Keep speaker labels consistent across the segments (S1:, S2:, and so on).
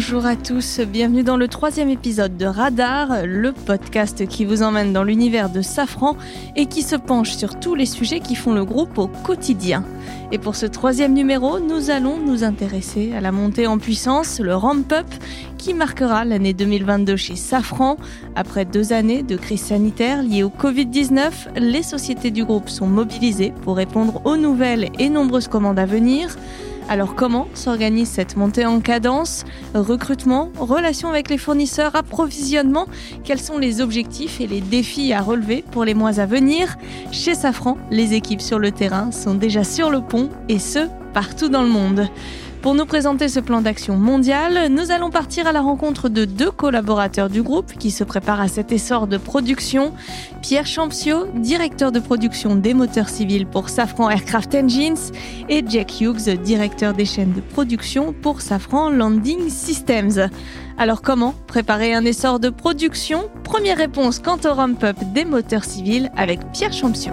S1: Bonjour à tous, bienvenue dans le troisième épisode de Radar, le podcast qui vous emmène dans l'univers de Safran et qui se penche sur tous les sujets qui font le groupe au quotidien. Et pour ce troisième numéro, nous allons nous intéresser à la montée en puissance, le ramp-up, qui marquera l'année 2022 chez Safran. Après deux années de crise sanitaire liée au Covid-19, les sociétés du groupe sont mobilisées pour répondre aux nouvelles et nombreuses commandes à venir. Alors comment s'organise cette montée en cadence? Recrutement, relations avec les fournisseurs, approvisionnement Quels sont les objectifs et les défis à relever pour les mois à venir? Chez Safran, les équipes sur le terrain sont déjà sur le pont et ce, partout dans le monde. Pour nous présenter ce plan d'action mondial, nous allons partir à la rencontre de deux collaborateurs du groupe qui se préparent à cet essor de production. Pierre Champsio, directeur de production des moteurs civils pour Safran Aircraft Engines, et Jack Hughes, directeur des chaînes de production pour Safran Landing Systems. Alors comment préparer un essor de production? Première réponse quant au ramp-up des moteurs civils avec Pierre Champsio.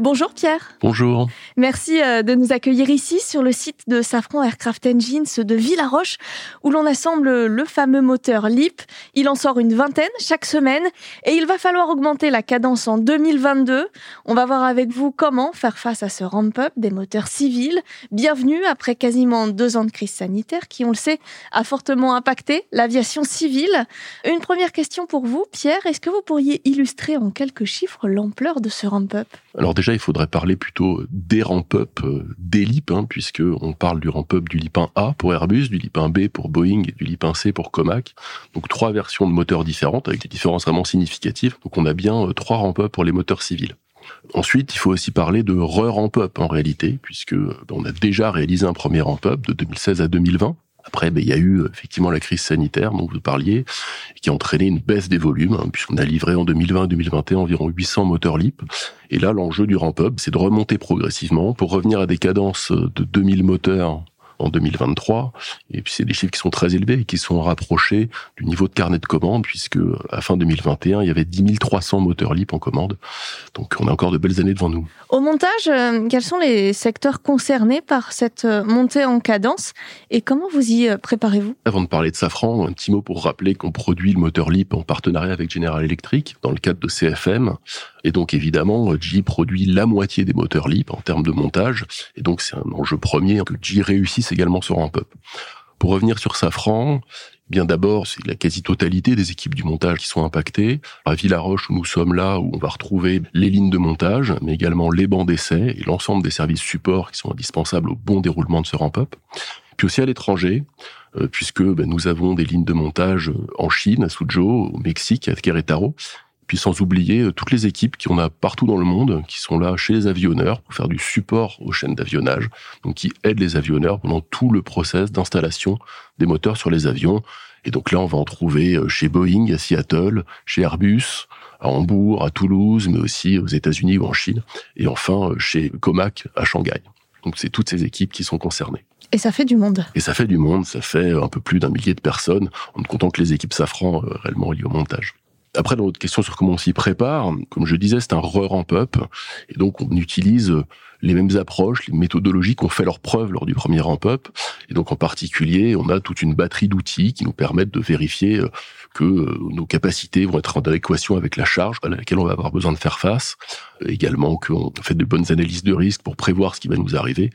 S1: Bonjour Pierre.
S2: Bonjour.
S1: Merci euh, de nous accueillir ici sur le site de Safran Aircraft Engines de Villaroche où l'on assemble le fameux moteur LEAP. Il en sort une vingtaine chaque semaine et il va falloir augmenter la cadence en 2022. On va voir avec vous comment faire face à ce ramp-up des moteurs civils. Bienvenue après quasiment deux ans de crise sanitaire qui, on le sait, a fortement impacté l'aviation civile. Une première question pour vous, Pierre. Est-ce que vous pourriez illustrer en quelques chiffres l'ampleur de ce ramp-up?
S2: Alors déjà, il faudrait parler plutôt des ramp-up, euh, des LIP, hein, puisque on parle du ramp-up du LIP 1A pour Airbus, du LIP 1B pour Boeing et du LIP 1C pour Comac. Donc trois versions de moteurs différentes avec des différences vraiment significatives. Donc on a bien euh, trois ramp-up pour les moteurs civils. Ensuite, il faut aussi parler de re-ramp-up en réalité, puisque euh, on a déjà réalisé un premier ramp-up de 2016 à 2020 après, ben, il y a eu effectivement la crise sanitaire dont vous parliez, qui a entraîné une baisse des volumes, hein, puisqu'on a livré en 2020 et 2021 environ 800 moteurs LIP. Et là, l'enjeu du ramp-up, c'est de remonter progressivement pour revenir à des cadences de 2000 moteurs en 2023. Et puis c'est des chiffres qui sont très élevés et qui sont rapprochés du niveau de carnet de commande, puisque à fin 2021, il y avait 10 300 moteurs LIP en commande. Donc on a encore de belles années devant nous.
S1: Au montage, euh, quels sont les secteurs concernés par cette euh, montée en cadence et comment vous y euh, préparez-vous?
S2: Avant de parler de Safran, un petit mot pour rappeler qu'on produit le moteur LIP en partenariat avec General Electric dans le cadre de CFM. Et donc évidemment, GE produit la moitié des moteurs LIP en termes de montage. Et donc c'est un enjeu premier que GE réussisse également sur un up Pour revenir sur Safran, eh bien d'abord, c'est la quasi-totalité des équipes du montage qui sont impactées. À Villaroche, où nous sommes là, où on va retrouver les lignes de montage, mais également les bancs d'essai et l'ensemble des services supports qui sont indispensables au bon déroulement de ce ramp-up. Puis aussi à l'étranger, euh, puisque ben, nous avons des lignes de montage en Chine, à Suzhou, au Mexique, à Querétaro, puis sans oublier euh, toutes les équipes qu'on a partout dans le monde, qui sont là chez les avionneurs pour faire du support aux chaînes d'avionnage, donc qui aident les avionneurs pendant tout le process d'installation des moteurs sur les avions. Et donc là, on va en trouver euh, chez Boeing à Seattle, chez Airbus, à Hambourg, à Toulouse, mais aussi aux États-Unis ou en Chine, et enfin euh, chez Comac à Shanghai. Donc c'est toutes ces équipes qui sont concernées.
S1: Et ça fait du monde.
S2: Et ça fait du monde, ça fait un peu plus d'un millier de personnes, en ne comptant que les équipes Safran réellement liées au montage. Après, dans votre question sur comment on s'y prépare, comme je disais, c'est un re-ramp-up. Et donc, on utilise les mêmes approches, les méthodologies qui ont fait leur preuve lors du premier ramp-up. Et donc, en particulier, on a toute une batterie d'outils qui nous permettent de vérifier euh, que euh, nos capacités vont être en adéquation avec la charge à laquelle on va avoir besoin de faire face. Également, qu'on fait de bonnes analyses de risque pour prévoir ce qui va nous arriver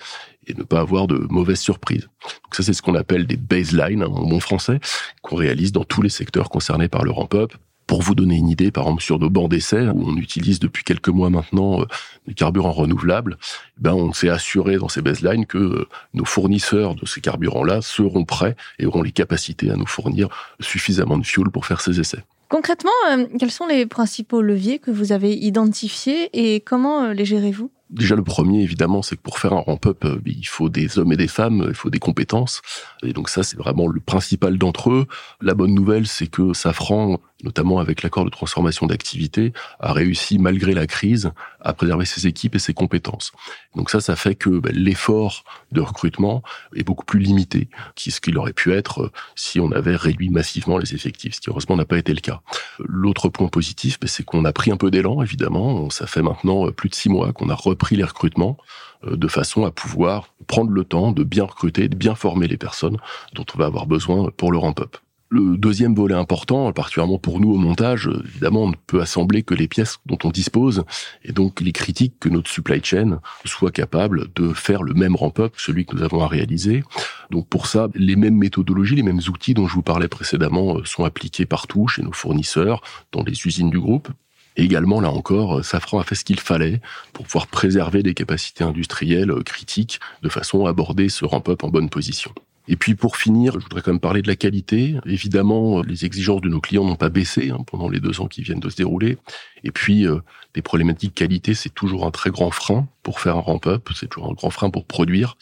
S2: et ne pas avoir de mauvaises surprises. Donc ça, c'est ce qu'on appelle des baselines, hein, en bon français, qu'on réalise dans tous les secteurs concernés par le ramp-up. Pour vous donner une idée, par exemple sur nos bancs d'essai, où on utilise depuis quelques mois maintenant euh, des carburants renouvelables, ben on s'est assuré dans ces baselines que euh, nos fournisseurs de ces carburants-là seront prêts et auront les capacités à nous fournir suffisamment de fuel pour faire ces essais.
S1: Concrètement, euh, quels sont les principaux leviers que vous avez identifiés et comment les gérez-vous?
S2: Déjà, le premier, évidemment, c'est que pour faire un ramp-up, il faut des hommes et des femmes, il faut des compétences. Et donc ça, c'est vraiment le principal d'entre eux. La bonne nouvelle, c'est que Safran notamment avec l'accord de transformation d'activité, a réussi, malgré la crise, à préserver ses équipes et ses compétences. Donc ça, ça fait que ben, l'effort de recrutement est beaucoup plus limité que ce qu'il aurait pu être euh, si on avait réduit massivement les effectifs, ce qui heureusement n'a pas été le cas. L'autre point positif, ben, c'est qu'on a pris un peu d'élan, évidemment. Ça fait maintenant euh, plus de six mois qu'on a repris repris les recrutements euh, de façon à pouvoir prendre le temps de bien recruter, de bien former les personnes dont on va avoir besoin pour le ramp-up. Le deuxième volet important, particulièrement pour nous au montage, évidemment, on ne peut assembler que les pièces dont on dispose, et donc les critiques que notre supply chain soit capable de faire le même ramp-up, celui que nous avons à réaliser. Donc pour ça, les mêmes méthodologies, les mêmes outils dont je vous parlais précédemment euh, sont appliqués partout chez nos fournisseurs, dans les usines du groupe. Et également, là encore, euh, Safran a fait ce qu'il fallait pour pouvoir préserver des capacités industrielles euh, critiques de façon à aborder ce ramp-up en bonne position. Et puis pour finir, je voudrais quand même parler de la qualité. Évidemment, euh, les exigences de nos clients n'ont pas baissé hein, pendant les deux ans qui viennent de se dérouler. Et puis, euh, des problématiques qualité, c'est toujours un très grand frein pour faire un ramp-up, c'est toujours un grand frein pour produire.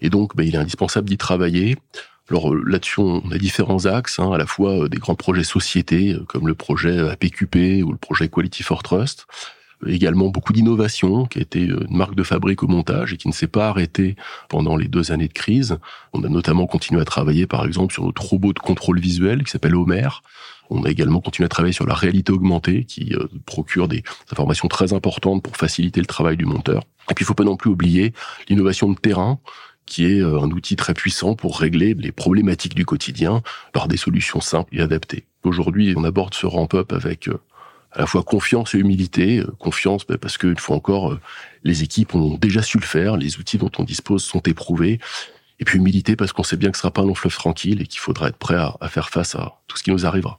S2: Et donc, bah, il est indispensable d'y travailler. Alors euh, là-dessus, on a différents axes, hein, à la fois des grands projets sociétés, comme le projet APQP ou le projet Quality for Trust, également beaucoup d'innovation, qui a été une marque de fabrique au montage et qui ne s'est pas arrêtée pendant les deux années de crise. On a notamment continué à travailler, par exemple, sur notre robot de contrôle visuel qui s'appelle Homer. On a également continué à travailler sur la réalité augmentée qui euh, procure des informations très importantes pour faciliter le travail du monteur. Et puis il faut pas non plus oublier l'innovation de terrain qui est euh, un outil très puissant pour régler les problématiques du quotidien par des solutions simples et adaptées. Aujourd'hui, on aborde ce ramp-up avec euh, à la fois confiance et humilité. Euh, confiance ben, parce qu'une fois encore, les équipes ont déjà su le faire, les outils dont on dispose sont éprouvés. Et puis humilité parce qu'on sait bien que ce sera pas un long fleuve tranquille et qu'il faudra être prêt à, faire face à tout ce qui nous arrivera.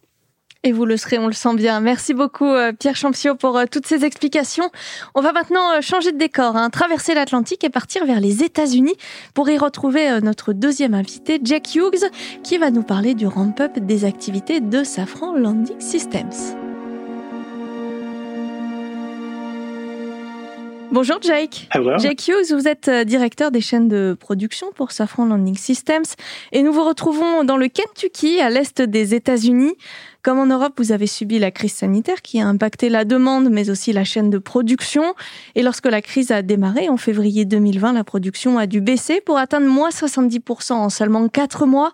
S1: Et vous le serez, on le sent bien. Merci beaucoup euh, Pierre Champsiot pour toutes ces explications. On va maintenant changer de décor, hein, traverser l'Atlantique et partir vers les États-Unis pour y retrouver notre deuxième invité, Jack Hughes, qui va nous parler du ramp-up des activités de Safran Landing Systems. Bonjour Jake. Jake Hughes, vous êtes euh, directeur des chaînes de production pour Safran Landing Systems et nous vous retrouvons dans le Kentucky, à l'est des États-Unis. Comme en Europe, vous avez subi la crise sanitaire qui a impacté la demande, mais aussi la chaîne de production. Et lorsque la crise a démarré en février 2020, la production a dû baisser pour atteindre moins 70% en seulement 4 mois.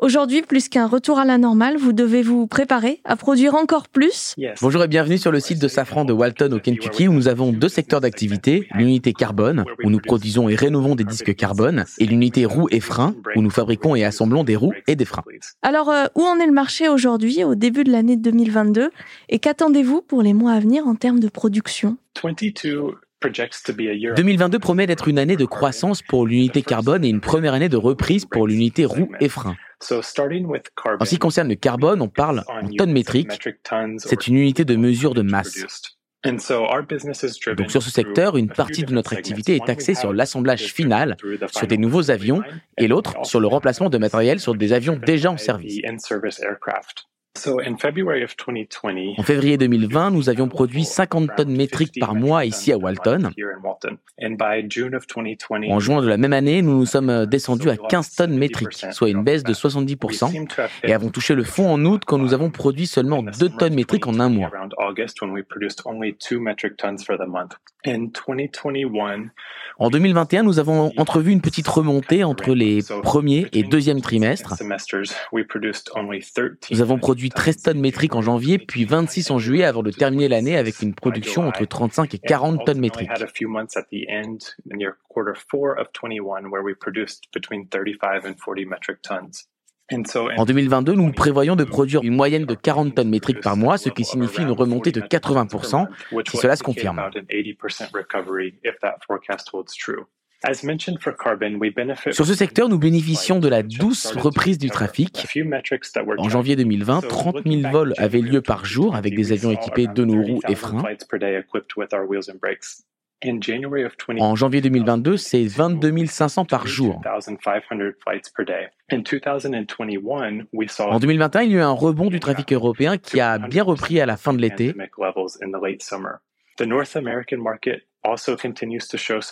S1: Aujourd'hui, plus qu'un retour à la normale, vous devez vous préparer à produire encore plus.
S3: Bonjour et bienvenue sur le site de Safran de Walton au Kentucky où nous avons deux secteurs d'activité, l'unité carbone où nous produisons et rénovons des disques carbone et l'unité roues et freins où nous fabriquons et assemblons des roues et des freins.
S1: Alors, euh, où en est le marché aujourd'hui au début de l'année 2022 et qu'attendez-vous pour les mois à venir en termes de production?
S3: 2022 promet d'être une année de croissance pour l'unité carbone et une première année de reprise pour l'unité roues et freins. En ce qui concerne le carbone, on parle en tonnes métriques. C'est une unité de mesure de masse. Donc sur ce secteur, une partie de notre activité est axée sur l'assemblage final sur des nouveaux avions et l'autre sur le remplacement de matériel sur des avions déjà en service. En février 2020, nous avions produit 50 tonnes métriques par mois ici à Walton. En juin de la même année, nous nous sommes descendus à 15 tonnes métriques, soit une baisse de 70%, et avons touché le fond en août quand nous avons produit seulement 2 tonnes métriques en un mois. En 2021, nous avons entrevu une petite remontée entre les premiers et deuxième trimestres. Nous avons produit 13 tonnes métriques en janvier, puis 26 en juillet avant de terminer l'année avec une production entre 35 et 40 tonnes métriques. En 2022, nous prévoyons de produire une moyenne de 40 tonnes métriques par mois, ce qui signifie une remontée de 80% si cela se confirme. Sur ce secteur, nous bénéficions de la douce reprise du trafic. En janvier 2020, 30 000 vols avaient lieu par jour avec des avions équipés de nos roues et freins. En janvier 2022, c'est 22 500 par jour. En 2021, il y a eu un rebond du trafic européen qui a bien repris à la fin de l'été.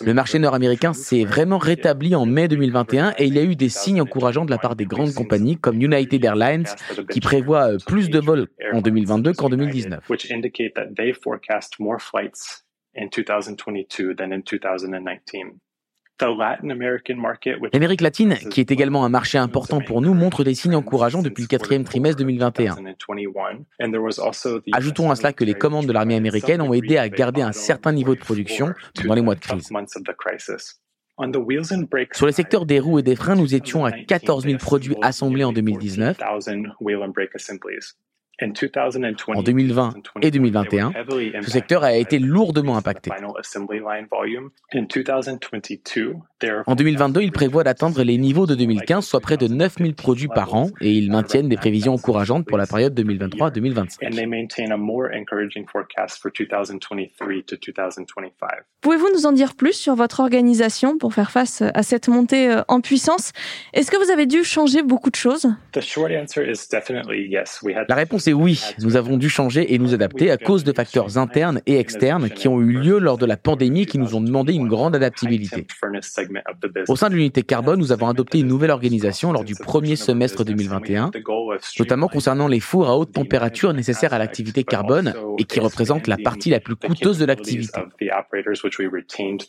S3: Le marché nord-américain s'est vraiment rétabli en mai 2021 et il y a eu des signes encourageants de la part des grandes compagnies comme United Airlines qui prévoit euh, plus de vols en 2022 qu'en 2019. L'Amérique latine, qui est également un marché important pour nous, montre des signes encourageants depuis le quatrième trimestre 2021. Ajoutons à cela que les commandes de l'armée américaine ont aidé à garder un certain niveau de production pendant les mois de crise. Sur les secteurs des roues et des freins, nous étions à 14 000 produits assemblés en 2019. En 2020 et 2021, ce secteur a été lourdement impacté. En 2022, ils prévoient d'atteindre les niveaux de 2015, soit près de 9000 produits par an, et ils maintiennent des prévisions encourageantes pour la période 2023-2025.
S1: Pouvez-vous nous en dire plus sur votre organisation pour faire face à cette montée euh, en puissance? Est-ce que vous avez dû changer beaucoup de choses?
S3: La réponse oui. Nous avons dû changer et nous adapter à cause de facteurs internes et externes qui ont eu lieu lors de la pandémie qui nous ont demandé une grande adaptabilité. Au sein de l'unité carbone, nous avons adopté une nouvelle organisation lors du premier semestre 2021, notamment concernant les fours à haute température nécessaires à l'activité carbone et qui représentent la partie la plus coûteuse de l'activité.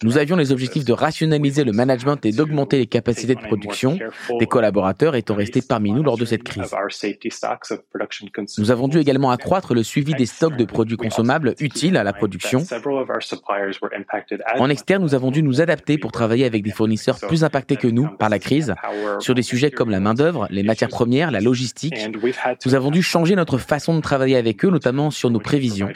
S3: Nous avions les objectifs de rationaliser le management et d'augmenter les capacités de production des collaborateurs étant restés parmi nous lors de cette crise. Avons dû également accroître le suivi des stocks de produits consommables utiles à la production. En externe, nous avons dû nous adapter pour travailler avec des fournisseurs plus impactés que nous par la crise sur des sujets comme la main-d'œuvre, les matières premières, la logistique. Nous avons dû changer notre façon de travailler avec eux, notamment sur nos prévisions.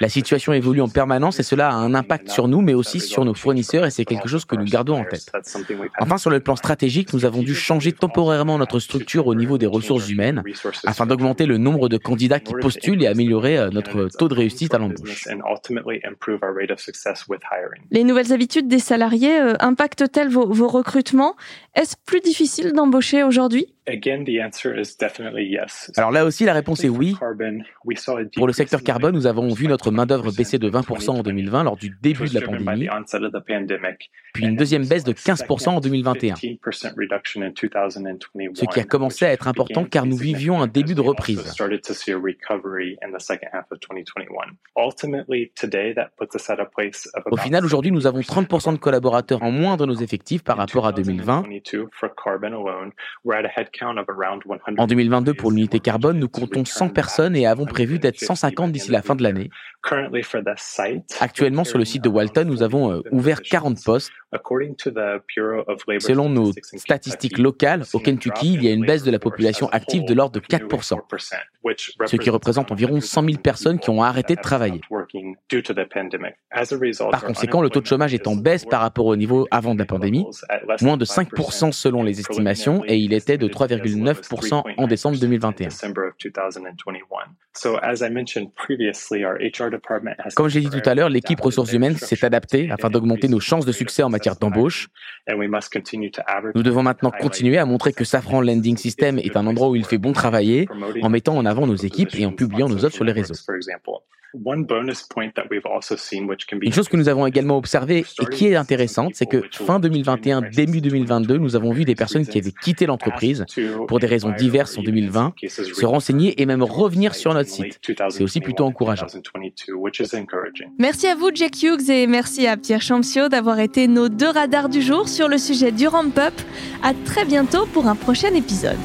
S3: La situation évolue en permanence et cela a un impact sur nous, mais aussi sur nos fournisseurs et c'est quelque chose que nous gardons en tête. Enfin, sur le plan stratégique, nous avons dû changer temporairement notre structure au niveau des ressources humaines afin d'augmenter le nombre de candidats qui postulent et améliorer euh, notre taux de réussite à l'embauche.
S1: Les nouvelles habitudes des salariés euh, impactent-elles vos, vos recrutements Est-ce plus difficile d'embaucher aujourd'hui?
S3: Alors là aussi, la réponse est oui. Pour le secteur carbone, nous avons vu notre main-d'œuvre baisser de 20% en 2020 lors du début de la pandémie, puis une deuxième baisse de 15% en 2021. Ce qui a commencé à être important car nous vivions un début de reprise. Au final, aujourd'hui, nous avons 30% de collaborateurs en moins dans nos effectifs par rapport à 2020. En 2022, pour l'unité carbone, nous comptons 100 personnes et avons prévu d'être 150 d'ici la fin de l'année. Actuellement, sur le site de Walton, nous avons euh, ouvert 40 postes. Selon nos statistiques locales, au Kentucky, il y a une baisse de la population active de l'ordre de 4%, ce qui représente environ 100 000 personnes qui ont arrêté de travailler. Par conséquent, le taux de chômage est en baisse par rapport au niveau avant de la pandémie, moins de 5% selon les estimations, et il était de 3,9% en décembre 2021. Comme j'ai dit tout à l'heure, l'équipe ressources humaines s'est adaptée afin d'augmenter nos chances de succès en matière d'embauche. Nous devons maintenant continuer à montrer que Safran Lending System est un endroit où il fait bon travailler en mettant en avant nos équipes et en publiant nos offres sur les réseaux. Une chose que nous avons également observée et qui est intéressante, c'est que fin 2021, début 2022, nous avons vu des personnes qui avaient quitté l'entreprise pour des raisons diverses en 2020 se renseigner et même revenir sur notre site. C'est aussi plutôt encourageant.
S1: Merci à vous, Jack Hughes, et merci à Pierre Champsio d'avoir été nos deux radars du jour sur le sujet du ramp-up. À très bientôt pour un prochain épisode.